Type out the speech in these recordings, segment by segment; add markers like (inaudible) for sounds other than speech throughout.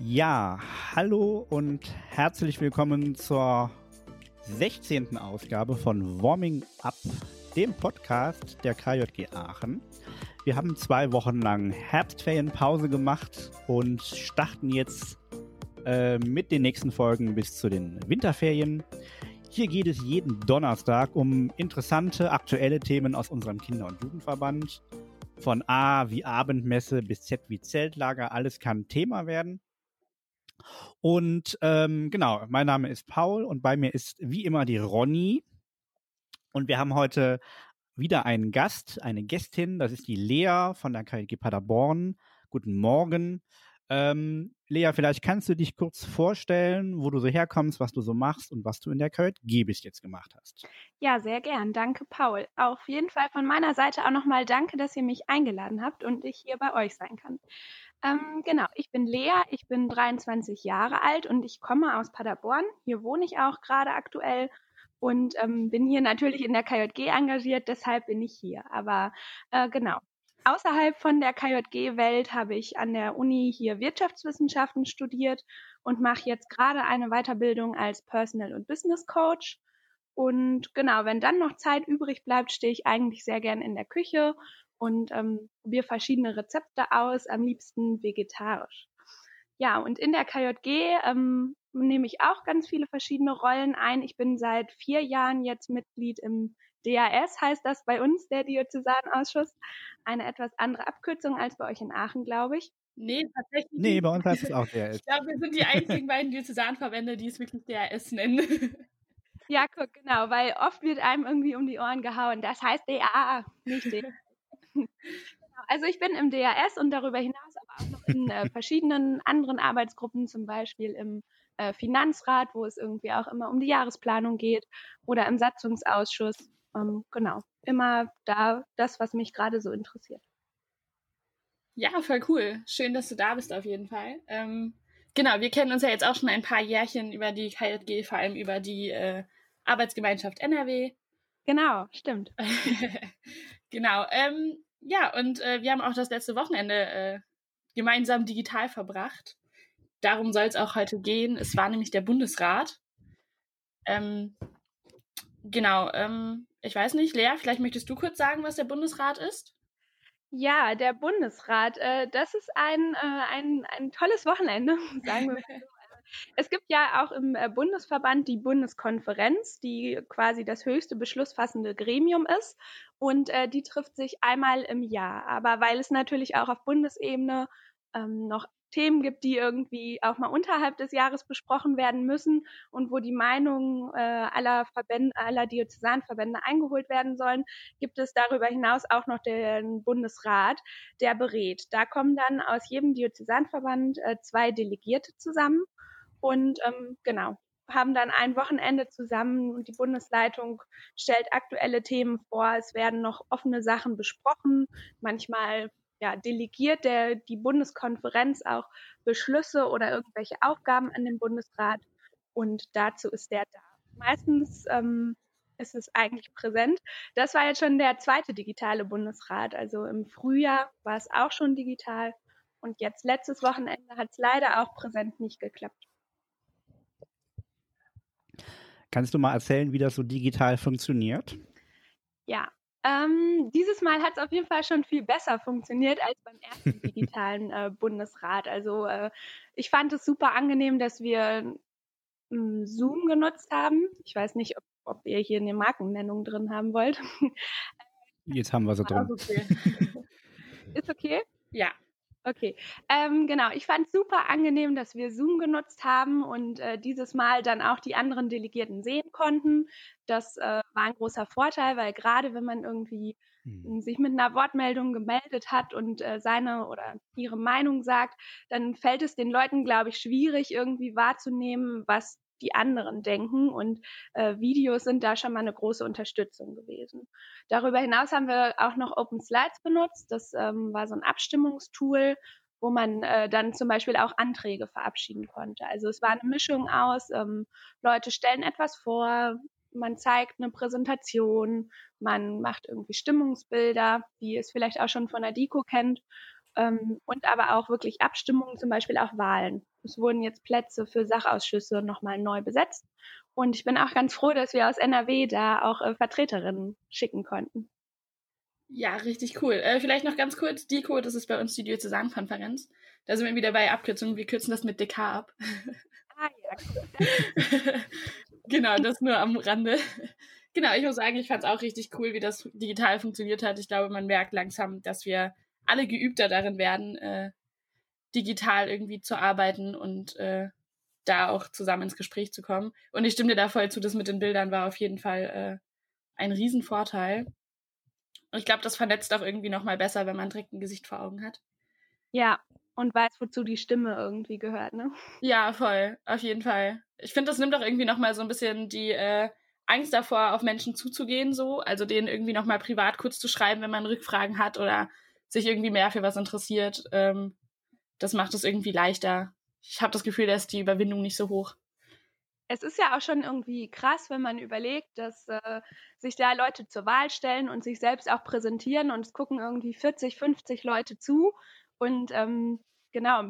Ja, hallo und herzlich willkommen zur 16. Ausgabe von Warming Up, dem Podcast der KJG Aachen. Wir haben zwei Wochen lang Herbstferienpause gemacht und starten jetzt äh, mit den nächsten Folgen bis zu den Winterferien. Hier geht es jeden Donnerstag um interessante, aktuelle Themen aus unserem Kinder- und Jugendverband. Von A wie Abendmesse bis Z wie Zeltlager, alles kann Thema werden. Und ähm, genau, mein Name ist Paul und bei mir ist wie immer die Ronny. Und wir haben heute wieder einen Gast, eine Gästin, das ist die Lea von der KG Paderborn. Guten Morgen. Ähm, Lea, vielleicht kannst du dich kurz vorstellen, wo du so herkommst, was du so machst und was du in der KJG bis jetzt gemacht hast. Ja, sehr gern. Danke, Paul. Auf jeden Fall von meiner Seite auch nochmal danke, dass ihr mich eingeladen habt und ich hier bei euch sein kann. Ähm, genau, ich bin Lea, ich bin 23 Jahre alt und ich komme aus Paderborn. Hier wohne ich auch gerade aktuell und ähm, bin hier natürlich in der KJG engagiert, deshalb bin ich hier. Aber äh, genau, Außerhalb von der KJG-Welt habe ich an der Uni hier Wirtschaftswissenschaften studiert und mache jetzt gerade eine Weiterbildung als Personal- und Business Coach. Und genau, wenn dann noch Zeit übrig bleibt, stehe ich eigentlich sehr gern in der Küche und ähm, probiere verschiedene Rezepte aus, am liebsten vegetarisch. Ja, und in der KJG ähm, nehme ich auch ganz viele verschiedene Rollen ein. Ich bin seit vier Jahren jetzt Mitglied im DAS heißt das bei uns, der Diözesanausschuss. Eine etwas andere Abkürzung als bei euch in Aachen, glaube ich. Nee, tatsächlich. Nee, bei uns heißt es auch (laughs) DAS. ich glaube, wir sind die einzigen beiden Diözesanverbände, die es wirklich DAS nennen. Ja, guck, genau, weil oft wird einem irgendwie um die Ohren gehauen. Das heißt DA, nicht DA. Genau, also ich bin im DAS und darüber hinaus aber auch noch in äh, verschiedenen anderen Arbeitsgruppen, zum Beispiel im äh, Finanzrat, wo es irgendwie auch immer um die Jahresplanung geht, oder im Satzungsausschuss ähm, genau, immer da das, was mich gerade so interessiert. Ja, voll cool. Schön, dass du da bist auf jeden Fall. Ähm, genau, wir kennen uns ja jetzt auch schon ein paar Jährchen über die KJG, vor allem über die äh, Arbeitsgemeinschaft NRW. Genau, stimmt. (laughs) genau. Ähm, ja, und äh, wir haben auch das letzte Wochenende äh, gemeinsam digital verbracht. Darum soll es auch heute gehen. Es war nämlich der Bundesrat. Ähm, genau. Ähm, ich weiß nicht, Lea, vielleicht möchtest du kurz sagen, was der Bundesrat ist? Ja, der Bundesrat, äh, das ist ein, äh, ein, ein tolles Wochenende, (laughs) sagen wir mal so. Es gibt ja auch im äh, Bundesverband die Bundeskonferenz, die quasi das höchste beschlussfassende Gremium ist. Und äh, die trifft sich einmal im Jahr. Aber weil es natürlich auch auf Bundesebene ähm, noch Themen gibt, die irgendwie auch mal unterhalb des Jahres besprochen werden müssen und wo die Meinungen äh, aller Verbände, aller Diözesanverbände eingeholt werden sollen, gibt es darüber hinaus auch noch den Bundesrat, der berät. Da kommen dann aus jedem Diözesanverband äh, zwei Delegierte zusammen und ähm, genau haben dann ein Wochenende zusammen und die Bundesleitung stellt aktuelle Themen vor. Es werden noch offene Sachen besprochen. Manchmal ja, delegiert der, die Bundeskonferenz auch Beschlüsse oder irgendwelche Aufgaben an den Bundesrat und dazu ist der da. Meistens ähm, ist es eigentlich präsent. Das war jetzt schon der zweite digitale Bundesrat. Also im Frühjahr war es auch schon digital und jetzt letztes Wochenende hat es leider auch präsent nicht geklappt. Kannst du mal erzählen, wie das so digital funktioniert? Ja, ähm, dieses Mal hat es auf jeden Fall schon viel besser funktioniert als beim ersten (laughs) digitalen äh, Bundesrat. Also äh, ich fand es super angenehm, dass wir äh, Zoom genutzt haben. Ich weiß nicht, ob, ob ihr hier eine Markennennung drin haben wollt. Jetzt haben wir sie (laughs) drin. Okay. Ist okay? Ja. Okay, ähm, genau. Ich fand super angenehm, dass wir Zoom genutzt haben und äh, dieses Mal dann auch die anderen Delegierten sehen konnten. Das äh, war ein großer Vorteil, weil gerade wenn man irgendwie hm. sich mit einer Wortmeldung gemeldet hat und äh, seine oder ihre Meinung sagt, dann fällt es den Leuten, glaube ich, schwierig irgendwie wahrzunehmen, was die anderen denken. Und äh, Videos sind da schon mal eine große Unterstützung gewesen. Darüber hinaus haben wir auch noch Open Slides benutzt. Das ähm, war so ein Abstimmungstool, wo man äh, dann zum Beispiel auch Anträge verabschieden konnte. Also es war eine Mischung aus, ähm, Leute stellen etwas vor, man zeigt eine Präsentation, man macht irgendwie Stimmungsbilder, wie es vielleicht auch schon von der DICO kennt, ähm, und aber auch wirklich Abstimmungen, zum Beispiel auch Wahlen es wurden jetzt Plätze für Sachausschüsse nochmal neu besetzt. Und ich bin auch ganz froh, dass wir aus NRW da auch äh, Vertreterinnen schicken konnten. Ja, richtig cool. Äh, vielleicht noch ganz kurz, DICO, das ist bei uns die Diözesankonferenz. Da sind wir wieder bei Abkürzungen. Wir kürzen das mit DK ab. Ah ja, (laughs) (laughs) genau, das nur am Rande. Genau, ich muss sagen, ich fand es auch richtig cool, wie das digital funktioniert hat. Ich glaube, man merkt langsam, dass wir alle geübter darin werden, äh, digital irgendwie zu arbeiten und äh, da auch zusammen ins Gespräch zu kommen. Und ich stimme dir da voll zu, das mit den Bildern war auf jeden Fall äh, ein Riesenvorteil. Und ich glaube, das vernetzt auch irgendwie nochmal besser, wenn man direkt ein Gesicht vor Augen hat. Ja, und weiß, wozu die Stimme irgendwie gehört, ne? Ja, voll, auf jeden Fall. Ich finde, das nimmt auch irgendwie nochmal so ein bisschen die äh, Angst davor, auf Menschen zuzugehen, so. Also denen irgendwie nochmal privat kurz zu schreiben, wenn man Rückfragen hat oder sich irgendwie mehr für was interessiert. Ähm, das macht es irgendwie leichter. Ich habe das Gefühl, da ist die Überwindung nicht so hoch es ist ja auch schon irgendwie krass, wenn man überlegt, dass äh, sich da Leute zur Wahl stellen und sich selbst auch präsentieren und es gucken irgendwie 40, 50 Leute zu. Und ähm, genau,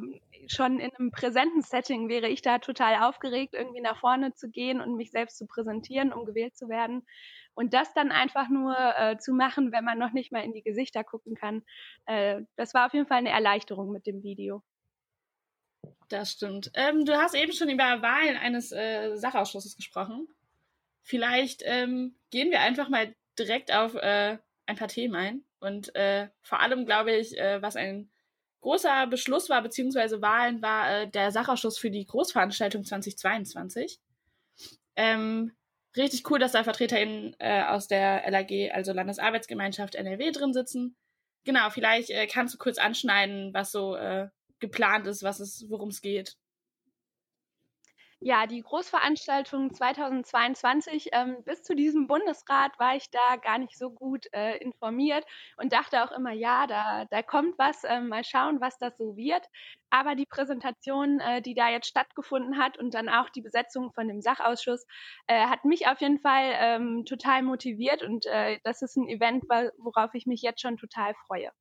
schon in einem präsenten Setting wäre ich da total aufgeregt, irgendwie nach vorne zu gehen und mich selbst zu präsentieren, um gewählt zu werden. Und das dann einfach nur äh, zu machen, wenn man noch nicht mal in die Gesichter gucken kann, äh, das war auf jeden Fall eine Erleichterung mit dem Video. Das stimmt. Ähm, du hast eben schon über Wahlen eines äh, Sachausschusses gesprochen. Vielleicht ähm, gehen wir einfach mal direkt auf äh, ein paar Themen ein. Und äh, vor allem, glaube ich, äh, was ein großer Beschluss war, beziehungsweise Wahlen, war äh, der Sachausschuss für die Großveranstaltung 2022. Ähm, richtig cool, dass da VertreterInnen äh, aus der LAG, also Landesarbeitsgemeinschaft NRW, drin sitzen. Genau, vielleicht äh, kannst du kurz anschneiden, was so äh, geplant ist, was es, worum es geht. Ja, die Großveranstaltung 2022, ähm, bis zu diesem Bundesrat war ich da gar nicht so gut äh, informiert und dachte auch immer, ja, da, da kommt was, äh, mal schauen, was das so wird. Aber die Präsentation, äh, die da jetzt stattgefunden hat und dann auch die Besetzung von dem Sachausschuss, äh, hat mich auf jeden Fall ähm, total motiviert und äh, das ist ein Event, worauf ich mich jetzt schon total freue.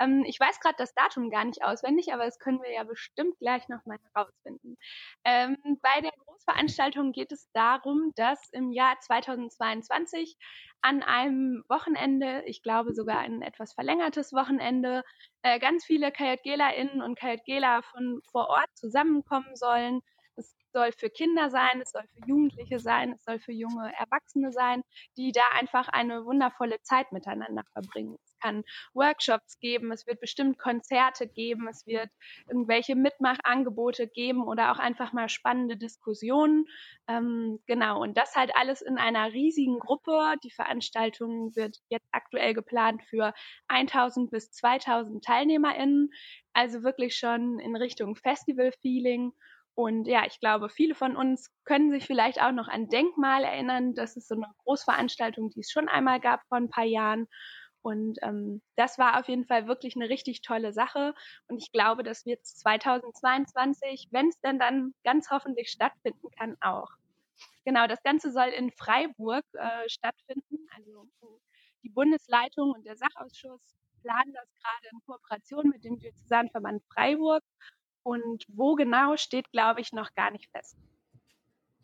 Ähm, ich weiß gerade das Datum gar nicht auswendig, aber das können wir ja bestimmt gleich nochmal herausfinden. Ähm, bei der Großveranstaltung geht es darum, dass im Jahr 2022 an einem Wochenende, ich glaube sogar ein etwas verlängertes Wochenende, äh, ganz viele KJGlerInnen und KJGler von vor Ort zusammenkommen sollen. Es soll für Kinder sein, es soll für Jugendliche sein, es soll für junge Erwachsene sein, die da einfach eine wundervolle Zeit miteinander verbringen kann Workshops geben, es wird bestimmt Konzerte geben, es wird irgendwelche Mitmachangebote geben oder auch einfach mal spannende Diskussionen. Ähm, genau, und das halt alles in einer riesigen Gruppe. Die Veranstaltung wird jetzt aktuell geplant für 1000 bis 2000 TeilnehmerInnen, also wirklich schon in Richtung Festival-Feeling. Und ja, ich glaube, viele von uns können sich vielleicht auch noch an Denkmal erinnern. Das ist so eine Großveranstaltung, die es schon einmal gab vor ein paar Jahren. Und ähm, das war auf jeden Fall wirklich eine richtig tolle Sache. Und ich glaube, das wird 2022, wenn es denn dann ganz hoffentlich stattfinden kann, auch. Genau, das Ganze soll in Freiburg äh, stattfinden. Also die Bundesleitung und der Sachausschuss planen das gerade in Kooperation mit dem Diözesanverband Freiburg. Und wo genau steht, glaube ich, noch gar nicht fest.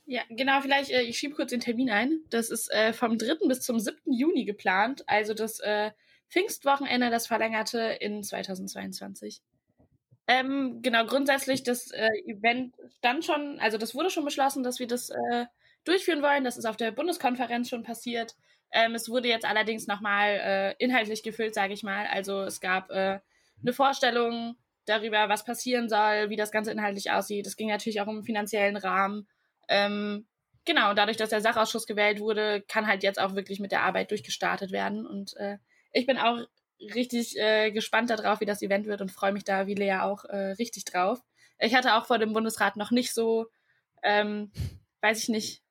Ja, genau, vielleicht, äh, ich schiebe kurz den Termin ein. Das ist äh, vom 3. bis zum 7. Juni geplant, also das äh, Pfingstwochenende, das verlängerte in 2022. Ähm, genau, grundsätzlich, das äh, Event stand schon, also das wurde schon beschlossen, dass wir das äh, durchführen wollen. Das ist auf der Bundeskonferenz schon passiert. Ähm, es wurde jetzt allerdings nochmal äh, inhaltlich gefüllt, sage ich mal. Also es gab äh, eine Vorstellung darüber, was passieren soll, wie das Ganze inhaltlich aussieht. Es ging natürlich auch um den finanziellen Rahmen. Ähm, genau, dadurch, dass der Sachausschuss gewählt wurde, kann halt jetzt auch wirklich mit der Arbeit durchgestartet werden. Und äh, ich bin auch richtig äh, gespannt darauf, wie das Event wird und freue mich da, wie Lea auch, äh, richtig drauf. Ich hatte auch vor dem Bundesrat noch nicht so, ähm, weiß ich nicht,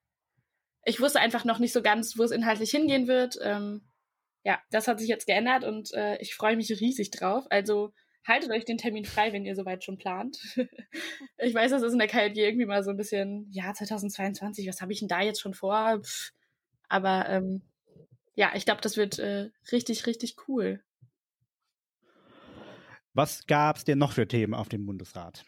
ich wusste einfach noch nicht so ganz, wo es inhaltlich hingehen wird. Ähm, ja, das hat sich jetzt geändert und äh, ich freue mich riesig drauf. Also haltet euch den Termin frei, wenn ihr soweit schon plant. (laughs) ich weiß, das ist in der KLG irgendwie mal so ein bisschen, ja, 2022, was habe ich denn da jetzt schon vor? Pff, aber ähm, ja, ich glaube, das wird äh, richtig, richtig cool. Was gab es denn noch für Themen auf dem Bundesrat?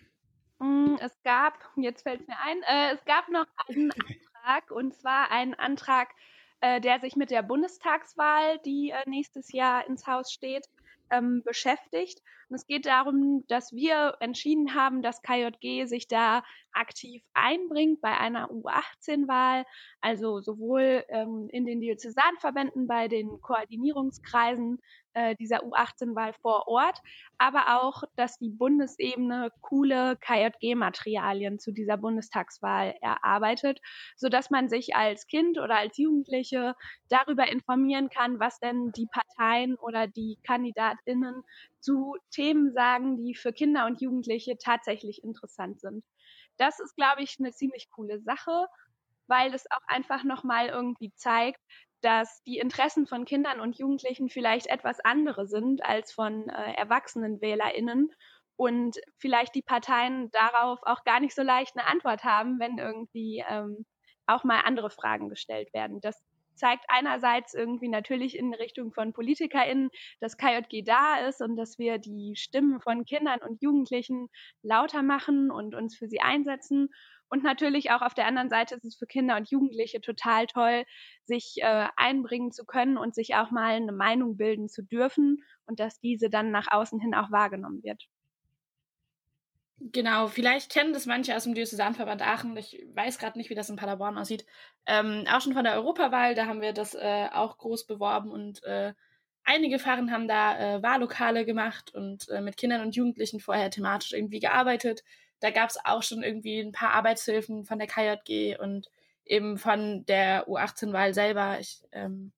Mm, es gab, jetzt fällt es mir ein, äh, es gab noch einen Antrag und zwar einen Antrag, äh, der sich mit der Bundestagswahl, die äh, nächstes Jahr ins Haus steht, ähm, beschäftigt. Und es geht darum, dass wir entschieden haben, dass KJG sich da aktiv einbringt bei einer U18-Wahl, also sowohl ähm, in den Diözesanverbänden, bei den Koordinierungskreisen äh, dieser U18-Wahl vor Ort, aber auch, dass die Bundesebene coole KJG-Materialien zu dieser Bundestagswahl erarbeitet, so dass man sich als Kind oder als Jugendliche darüber informieren kann, was denn die Parteien oder die KandidatInnen zu Themen sagen, die für Kinder und Jugendliche tatsächlich interessant sind. Das ist, glaube ich, eine ziemlich coole Sache, weil es auch einfach nochmal irgendwie zeigt, dass die Interessen von Kindern und Jugendlichen vielleicht etwas andere sind als von äh, erwachsenen Wählerinnen und vielleicht die Parteien darauf auch gar nicht so leicht eine Antwort haben, wenn irgendwie ähm, auch mal andere Fragen gestellt werden. Das zeigt einerseits irgendwie natürlich in Richtung von PolitikerInnen, dass KJG da ist und dass wir die Stimmen von Kindern und Jugendlichen lauter machen und uns für sie einsetzen. Und natürlich auch auf der anderen Seite ist es für Kinder und Jugendliche total toll, sich äh, einbringen zu können und sich auch mal eine Meinung bilden zu dürfen und dass diese dann nach außen hin auch wahrgenommen wird. Genau, vielleicht kennen das manche aus dem Diözesanverband Aachen. Ich weiß gerade nicht, wie das in Paderborn aussieht. Ähm, auch schon von der Europawahl, da haben wir das äh, auch groß beworben und äh, einige Fahren haben da äh, Wahllokale gemacht und äh, mit Kindern und Jugendlichen vorher thematisch irgendwie gearbeitet. Da gab es auch schon irgendwie ein paar Arbeitshilfen von der KJG und eben von der U18-Wahl selber. Ich, ähm,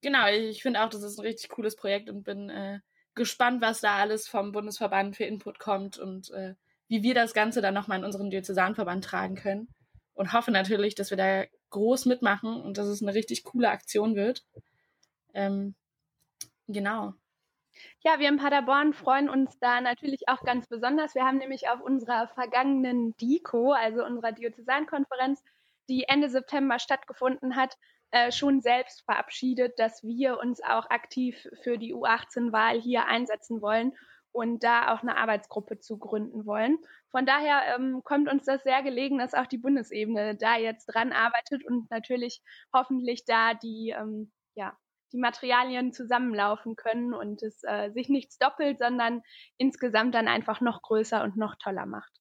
genau, ich finde auch, das ist ein richtig cooles Projekt und bin äh, gespannt, was da alles vom Bundesverband für Input kommt und äh, wie wir das Ganze dann nochmal in unseren Diözesanverband tragen können. Und hoffe natürlich, dass wir da groß mitmachen und dass es eine richtig coole Aktion wird. Ähm, genau. Ja, wir in Paderborn freuen uns da natürlich auch ganz besonders. Wir haben nämlich auf unserer vergangenen DICO, also unserer Diözesankonferenz, die Ende September stattgefunden hat, äh, schon selbst verabschiedet, dass wir uns auch aktiv für die U18-Wahl hier einsetzen wollen und da auch eine Arbeitsgruppe zu gründen wollen. Von daher ähm, kommt uns das sehr gelegen, dass auch die Bundesebene da jetzt dran arbeitet und natürlich hoffentlich da die, ähm, ja, die Materialien zusammenlaufen können und es äh, sich nichts doppelt, sondern insgesamt dann einfach noch größer und noch toller macht.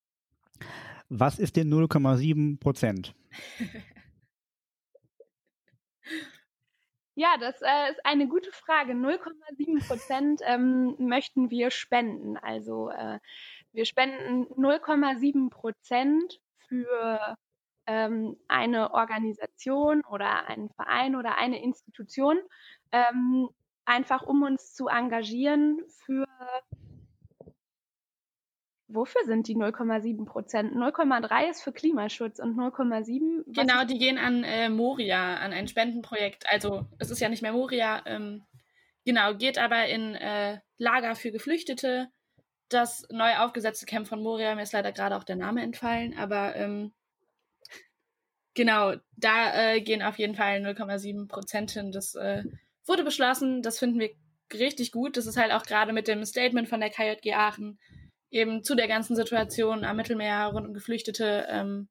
Was ist denn 0,7 Prozent? (laughs) Ja, das äh, ist eine gute Frage. 0,7 Prozent ähm, möchten wir spenden. Also äh, wir spenden 0,7 Prozent für ähm, eine Organisation oder einen Verein oder eine Institution, ähm, einfach um uns zu engagieren für Wofür sind die 0,7 Prozent? 0,3 ist für Klimaschutz und 0,7. Genau, die gehen an äh, Moria, an ein Spendenprojekt. Also es ist ja nicht mehr Moria. Ähm, genau, geht aber in äh, Lager für Geflüchtete. Das neu aufgesetzte Camp von Moria, mir ist leider gerade auch der Name entfallen, aber ähm, genau, da äh, gehen auf jeden Fall 0,7 Prozent hin. Das äh, wurde beschlossen, das finden wir richtig gut. Das ist halt auch gerade mit dem Statement von der KJG Aachen eben zu der ganzen Situation am Mittelmeer rund um Geflüchtete ähm,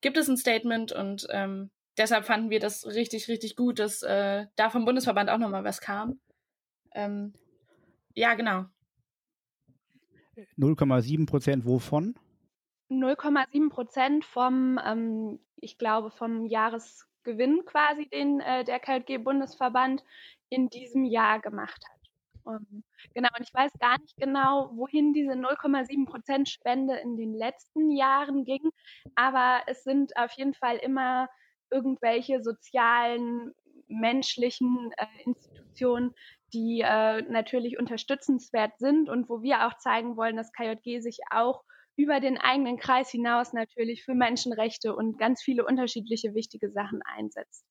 gibt es ein Statement und ähm, deshalb fanden wir das richtig, richtig gut, dass äh, da vom Bundesverband auch nochmal was kam. Ähm, ja, genau. 0,7 Prozent wovon? 0,7 Prozent vom, ähm, ich glaube, vom Jahresgewinn quasi, den äh, der KLG-Bundesverband in diesem Jahr gemacht hat. Um, genau, und ich weiß gar nicht genau, wohin diese 0,7 Prozent Spende in den letzten Jahren ging, aber es sind auf jeden Fall immer irgendwelche sozialen, menschlichen äh, Institutionen, die äh, natürlich unterstützenswert sind und wo wir auch zeigen wollen, dass KJG sich auch über den eigenen Kreis hinaus natürlich für Menschenrechte und ganz viele unterschiedliche wichtige Sachen einsetzt.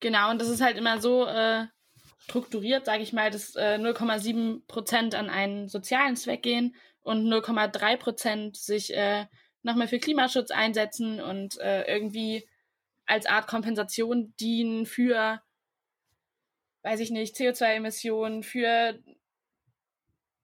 Genau, und das ist halt immer so, äh, strukturiert, sage ich mal, dass äh, 0,7 Prozent an einen sozialen Zweck gehen und 0,3 Prozent sich äh, nochmal für Klimaschutz einsetzen und äh, irgendwie als Art Kompensation dienen für, weiß ich nicht, CO2-Emissionen, für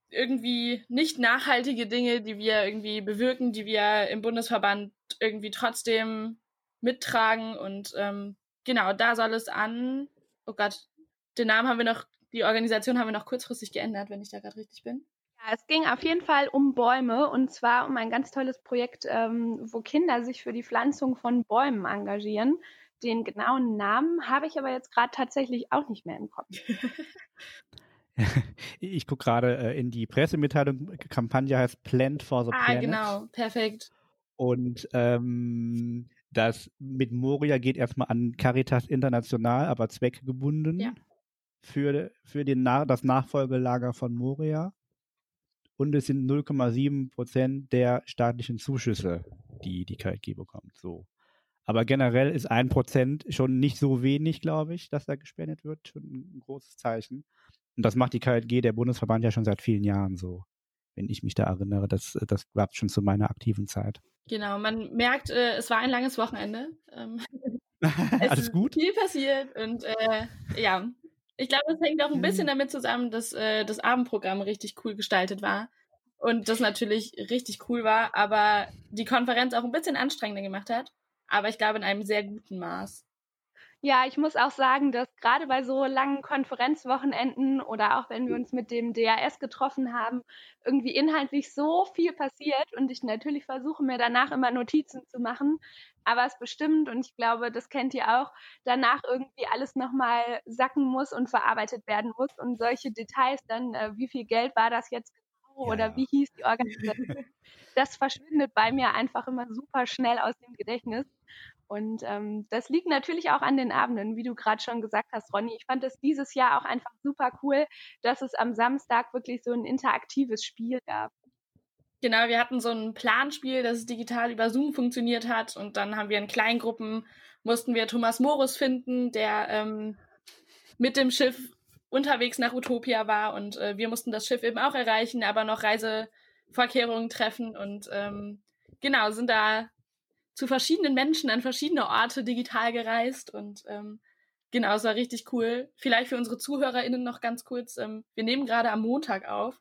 irgendwie nicht nachhaltige Dinge, die wir irgendwie bewirken, die wir im Bundesverband irgendwie trotzdem mittragen. Und ähm, genau, da soll es an, oh Gott, den Namen haben wir noch, die Organisation haben wir noch kurzfristig geändert, wenn ich da gerade richtig bin. Ja, es ging auf jeden Fall um Bäume und zwar um ein ganz tolles Projekt, ähm, wo Kinder sich für die Pflanzung von Bäumen engagieren. Den genauen Namen habe ich aber jetzt gerade tatsächlich auch nicht mehr im Kopf. (laughs) ich gucke gerade äh, in die Pressemitteilung. Kampagne heißt Plant for the ah, Planet. Ah, genau, perfekt. Und ähm, das mit Moria geht erstmal an Caritas International, aber zweckgebunden ja. Für, für den, das Nachfolgelager von Moria. Und es sind 0,7 Prozent der staatlichen Zuschüsse, die die KLG bekommt. So. Aber generell ist ein Prozent schon nicht so wenig, glaube ich, dass da gespendet wird. Schon ein großes Zeichen. Und das macht die KLG, der Bundesverband, ja schon seit vielen Jahren so. Wenn ich mich da erinnere, das, das gab schon zu meiner aktiven Zeit. Genau, man merkt, äh, es war ein langes Wochenende. Ähm, (laughs) Alles gut? Viel passiert und äh, ja, ich glaube, es hängt auch ein bisschen damit zusammen, dass äh, das Abendprogramm richtig cool gestaltet war und das natürlich richtig cool war, aber die Konferenz auch ein bisschen anstrengender gemacht hat, aber ich glaube in einem sehr guten Maß. Ja, ich muss auch sagen, dass gerade bei so langen Konferenzwochenenden oder auch wenn wir uns mit dem DAS getroffen haben, irgendwie inhaltlich so viel passiert und ich natürlich versuche mir danach immer Notizen zu machen, aber es bestimmt und ich glaube, das kennt ihr auch, danach irgendwie alles nochmal sacken muss und verarbeitet werden muss und solche Details dann, äh, wie viel Geld war das jetzt genau oder ja. wie hieß die Organisation, (laughs) das verschwindet bei mir einfach immer super schnell aus dem Gedächtnis. Und ähm, das liegt natürlich auch an den Abenden, wie du gerade schon gesagt hast, Ronny. Ich fand es dieses Jahr auch einfach super cool, dass es am Samstag wirklich so ein interaktives Spiel gab. Genau, wir hatten so ein Planspiel, das digital über Zoom funktioniert hat. Und dann haben wir in Kleingruppen, mussten wir Thomas Morus finden, der ähm, mit dem Schiff unterwegs nach Utopia war. Und äh, wir mussten das Schiff eben auch erreichen, aber noch Reisevorkehrungen treffen. Und ähm, genau, sind da zu verschiedenen Menschen an verschiedene Orte digital gereist und ähm, genau, es war richtig cool. Vielleicht für unsere ZuhörerInnen noch ganz kurz, ähm, wir nehmen gerade am Montag auf.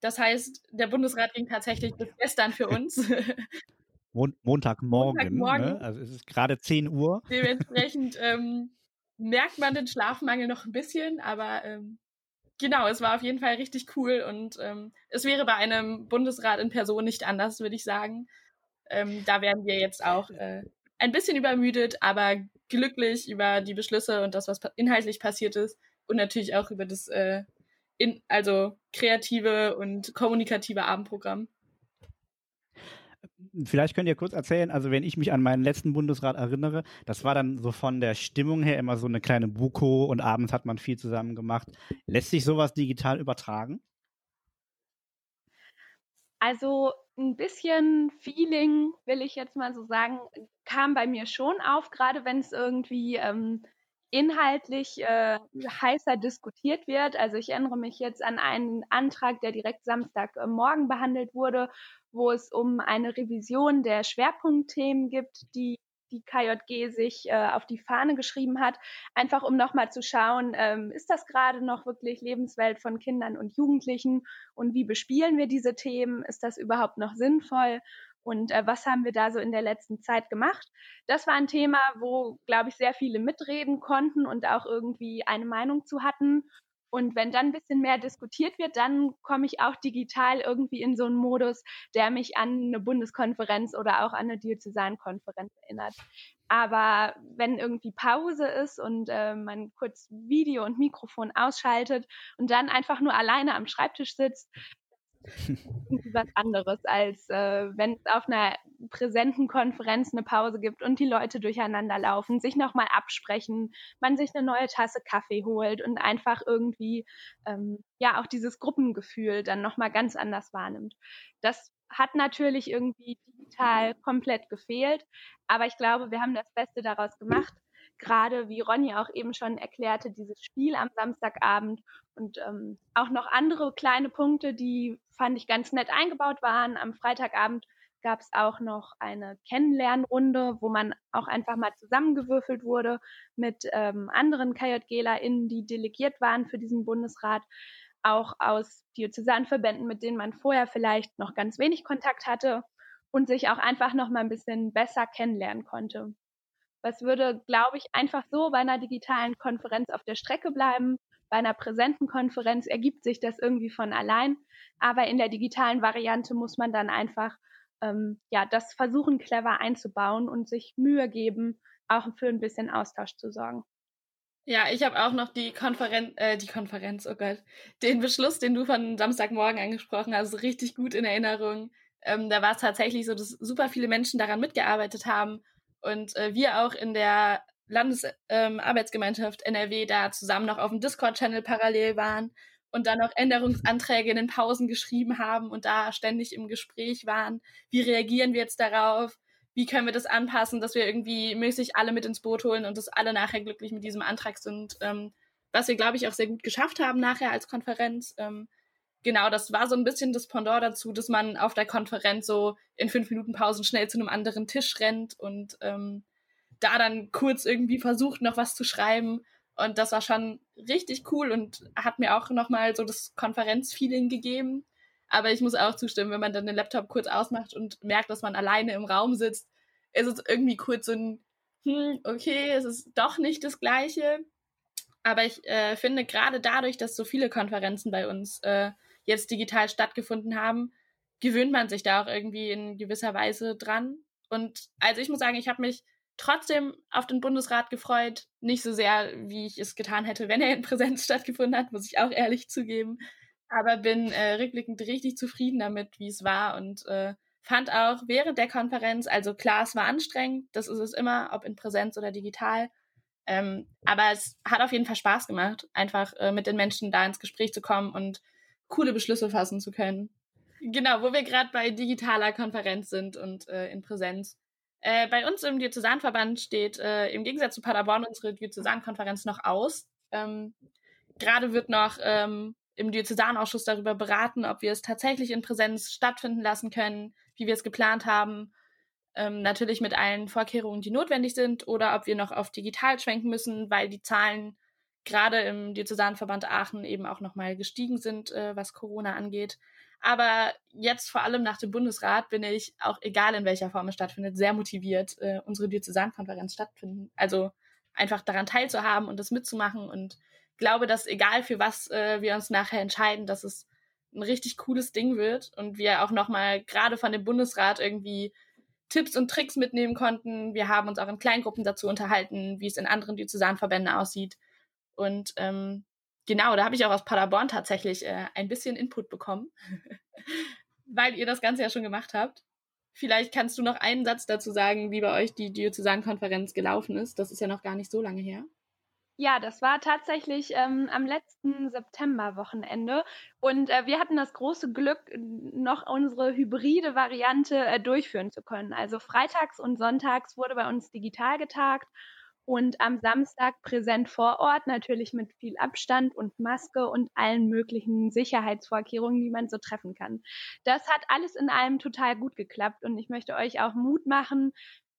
Das heißt, der Bundesrat ging tatsächlich bis gestern für uns. (laughs) Mon Montagmorgen, Montagmorgen. Ne? also es ist gerade 10 Uhr. (laughs) Dementsprechend ähm, merkt man den Schlafmangel noch ein bisschen, aber ähm, genau, es war auf jeden Fall richtig cool und ähm, es wäre bei einem Bundesrat in Person nicht anders, würde ich sagen. Ähm, da werden wir jetzt auch äh, ein bisschen übermüdet, aber glücklich über die Beschlüsse und das, was inhaltlich passiert ist und natürlich auch über das äh, in, also kreative und kommunikative Abendprogramm. Vielleicht könnt ihr kurz erzählen, also wenn ich mich an meinen letzten Bundesrat erinnere, das war dann so von der Stimmung her immer so eine kleine Buko und abends hat man viel zusammen gemacht. Lässt sich sowas digital übertragen? Also ein bisschen Feeling, will ich jetzt mal so sagen, kam bei mir schon auf, gerade wenn es irgendwie ähm, inhaltlich äh, heißer diskutiert wird. Also ich erinnere mich jetzt an einen Antrag, der direkt Samstagmorgen behandelt wurde, wo es um eine Revision der Schwerpunktthemen gibt, die die KJG sich äh, auf die Fahne geschrieben hat, einfach um nochmal zu schauen, ähm, ist das gerade noch wirklich Lebenswelt von Kindern und Jugendlichen und wie bespielen wir diese Themen? Ist das überhaupt noch sinnvoll? Und äh, was haben wir da so in der letzten Zeit gemacht? Das war ein Thema, wo, glaube ich, sehr viele mitreden konnten und auch irgendwie eine Meinung zu hatten. Und wenn dann ein bisschen mehr diskutiert wird, dann komme ich auch digital irgendwie in so einen Modus, der mich an eine Bundeskonferenz oder auch an eine Diözesankonferenz erinnert. Aber wenn irgendwie Pause ist und äh, man kurz Video und Mikrofon ausschaltet und dann einfach nur alleine am Schreibtisch sitzt, (laughs) was anderes, als äh, wenn es auf einer präsenten Konferenz eine Pause gibt und die Leute durcheinander laufen, sich nochmal absprechen, man sich eine neue Tasse Kaffee holt und einfach irgendwie ähm, ja auch dieses Gruppengefühl dann nochmal ganz anders wahrnimmt. Das hat natürlich irgendwie digital komplett gefehlt, aber ich glaube, wir haben das Beste daraus gemacht gerade, wie Ronny auch eben schon erklärte, dieses Spiel am Samstagabend und ähm, auch noch andere kleine Punkte, die fand ich ganz nett eingebaut waren. Am Freitagabend gab es auch noch eine Kennenlernrunde, wo man auch einfach mal zusammengewürfelt wurde mit ähm, anderen KJGlerInnen, die delegiert waren für diesen Bundesrat. auch aus Diözesanverbänden, mit denen man vorher vielleicht noch ganz wenig Kontakt hatte und sich auch einfach noch mal ein bisschen besser kennenlernen konnte. Was würde, glaube ich, einfach so bei einer digitalen Konferenz auf der Strecke bleiben. Bei einer präsenten Konferenz ergibt sich das irgendwie von allein. Aber in der digitalen Variante muss man dann einfach ähm, ja, das versuchen, clever einzubauen und sich Mühe geben, auch für ein bisschen Austausch zu sorgen. Ja, ich habe auch noch die Konferenz, äh, die Konferenz, oh Gott, den Beschluss, den du von Samstagmorgen angesprochen hast, richtig gut in Erinnerung. Ähm, da war es tatsächlich so, dass super viele Menschen daran mitgearbeitet haben und äh, wir auch in der Landesarbeitsgemeinschaft ähm, NRW da zusammen noch auf dem Discord-Channel parallel waren und dann noch Änderungsanträge in den Pausen geschrieben haben und da ständig im Gespräch waren. Wie reagieren wir jetzt darauf? Wie können wir das anpassen, dass wir irgendwie mäßig alle mit ins Boot holen und dass alle nachher glücklich mit diesem Antrag sind? Ähm, was wir, glaube ich, auch sehr gut geschafft haben nachher als Konferenz. Ähm, genau, das war so ein bisschen das Pendant dazu, dass man auf der Konferenz so in fünf Minuten Pausen schnell zu einem anderen Tisch rennt und ähm, da dann kurz irgendwie versucht, noch was zu schreiben und das war schon richtig cool und hat mir auch nochmal so das Konferenzfeeling gegeben. Aber ich muss auch zustimmen, wenn man dann den Laptop kurz ausmacht und merkt, dass man alleine im Raum sitzt, ist es irgendwie kurz so ein, hm, okay, es ist doch nicht das Gleiche. Aber ich äh, finde, gerade dadurch, dass so viele Konferenzen bei uns äh, jetzt digital stattgefunden haben, gewöhnt man sich da auch irgendwie in gewisser Weise dran. Und also ich muss sagen, ich habe mich trotzdem auf den Bundesrat gefreut. Nicht so sehr, wie ich es getan hätte, wenn er in Präsenz (laughs) stattgefunden hat, muss ich auch ehrlich zugeben. Aber bin äh, rückblickend richtig zufrieden damit, wie es war und äh, fand auch während der Konferenz, also klar, es war anstrengend, das ist es immer, ob in Präsenz oder digital. Ähm, aber es hat auf jeden Fall Spaß gemacht, einfach äh, mit den Menschen da ins Gespräch zu kommen und coole Beschlüsse fassen zu können. Genau, wo wir gerade bei digitaler Konferenz sind und äh, in Präsenz. Äh, bei uns im Diözesanverband steht äh, im Gegensatz zu Paderborn unsere Diözesankonferenz noch aus. Ähm, Gerade wird noch ähm, im Diözesanausschuss darüber beraten, ob wir es tatsächlich in Präsenz stattfinden lassen können, wie wir es geplant haben. Ähm, natürlich mit allen Vorkehrungen, die notwendig sind, oder ob wir noch auf digital schwenken müssen, weil die Zahlen gerade im Diözesanverband Aachen eben auch nochmal gestiegen sind, äh, was Corona angeht. Aber jetzt vor allem nach dem Bundesrat bin ich, auch egal in welcher Form es stattfindet, sehr motiviert, äh, unsere Diözesankonferenz stattfinden. Also einfach daran teilzuhaben und das mitzumachen und glaube, dass egal für was äh, wir uns nachher entscheiden, dass es ein richtig cooles Ding wird und wir auch nochmal gerade von dem Bundesrat irgendwie Tipps und Tricks mitnehmen konnten. Wir haben uns auch in Kleingruppen dazu unterhalten, wie es in anderen Diözesanverbänden aussieht. Und ähm, Genau, da habe ich auch aus Paderborn tatsächlich äh, ein bisschen Input bekommen, (laughs) weil ihr das Ganze ja schon gemacht habt. Vielleicht kannst du noch einen Satz dazu sagen, wie bei euch die Diözesankonferenz gelaufen ist. Das ist ja noch gar nicht so lange her. Ja, das war tatsächlich ähm, am letzten September-Wochenende. Und äh, wir hatten das große Glück, noch unsere hybride Variante äh, durchführen zu können. Also freitags und sonntags wurde bei uns digital getagt und am Samstag präsent vor Ort, natürlich mit viel Abstand und Maske und allen möglichen Sicherheitsvorkehrungen, die man so treffen kann. Das hat alles in allem total gut geklappt und ich möchte euch auch Mut machen,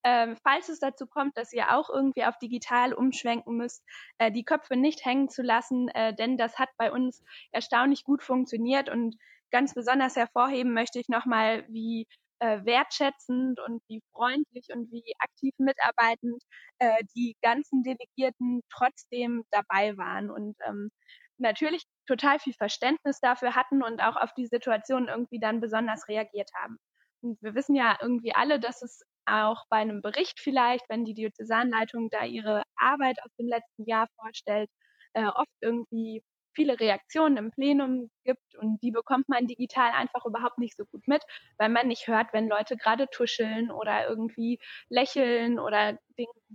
äh, falls es dazu kommt, dass ihr auch irgendwie auf digital umschwenken müsst, äh, die Köpfe nicht hängen zu lassen, äh, denn das hat bei uns erstaunlich gut funktioniert und ganz besonders hervorheben möchte ich nochmal, wie äh, wertschätzend und wie freundlich und wie aktiv mitarbeitend äh, die ganzen Delegierten trotzdem dabei waren und ähm, natürlich total viel Verständnis dafür hatten und auch auf die Situation irgendwie dann besonders reagiert haben. Und wir wissen ja irgendwie alle, dass es auch bei einem Bericht vielleicht, wenn die Diözesanleitung da ihre Arbeit aus dem letzten Jahr vorstellt, äh, oft irgendwie viele Reaktionen im Plenum gibt und die bekommt man digital einfach überhaupt nicht so gut mit, weil man nicht hört, wenn Leute gerade tuscheln oder irgendwie lächeln oder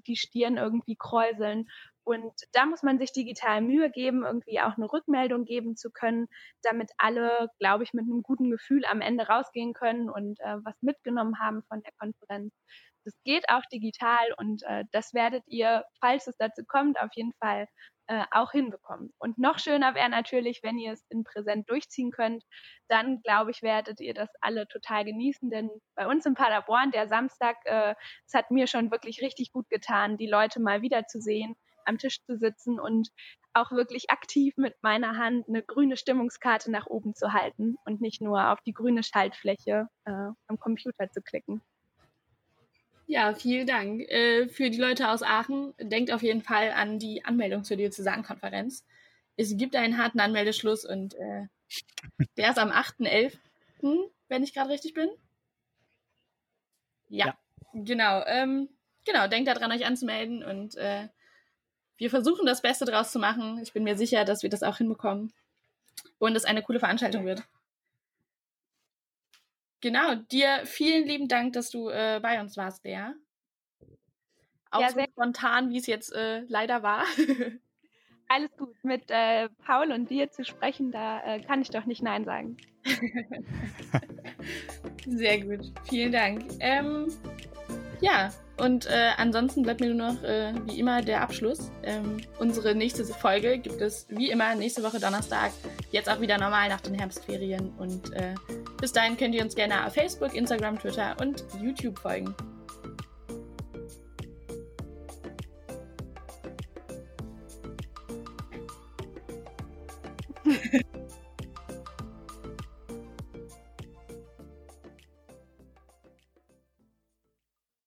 die Stirn irgendwie kräuseln. Und da muss man sich digital Mühe geben, irgendwie auch eine Rückmeldung geben zu können, damit alle, glaube ich, mit einem guten Gefühl am Ende rausgehen können und äh, was mitgenommen haben von der Konferenz. Das geht auch digital und äh, das werdet ihr, falls es dazu kommt, auf jeden Fall äh, auch hinbekommen. Und noch schöner wäre natürlich, wenn ihr es in Präsent durchziehen könnt. Dann, glaube ich, werdet ihr das alle total genießen. Denn bei uns in Paderborn, der Samstag, äh, es hat mir schon wirklich richtig gut getan, die Leute mal wiederzusehen, am Tisch zu sitzen und auch wirklich aktiv mit meiner Hand eine grüne Stimmungskarte nach oben zu halten und nicht nur auf die grüne Schaltfläche äh, am Computer zu klicken. Ja, vielen Dank. Äh, für die Leute aus Aachen, denkt auf jeden Fall an die Anmeldung zur Diözesankonferenz. Es gibt einen harten Anmeldeschluss und äh, der ist am 8.11., wenn ich gerade richtig bin. Ja, ja. genau. Ähm, genau, denkt daran, euch anzumelden und äh, wir versuchen das Beste draus zu machen. Ich bin mir sicher, dass wir das auch hinbekommen und es eine coole Veranstaltung wird. Genau, dir vielen lieben Dank, dass du äh, bei uns warst, Lea. Auch ja, so spontan, wie es jetzt äh, leider war. (laughs) Alles gut. Mit äh, Paul und dir zu sprechen, da äh, kann ich doch nicht Nein sagen. (laughs) Sehr gut. Vielen Dank. Ähm, ja, und äh, ansonsten bleibt mir nur noch äh, wie immer der Abschluss. Ähm, unsere nächste Folge gibt es wie immer nächste Woche Donnerstag. Jetzt auch wieder normal nach den Herbstferien. Und äh, bis dahin könnt ihr uns gerne auf Facebook, Instagram, Twitter und YouTube folgen.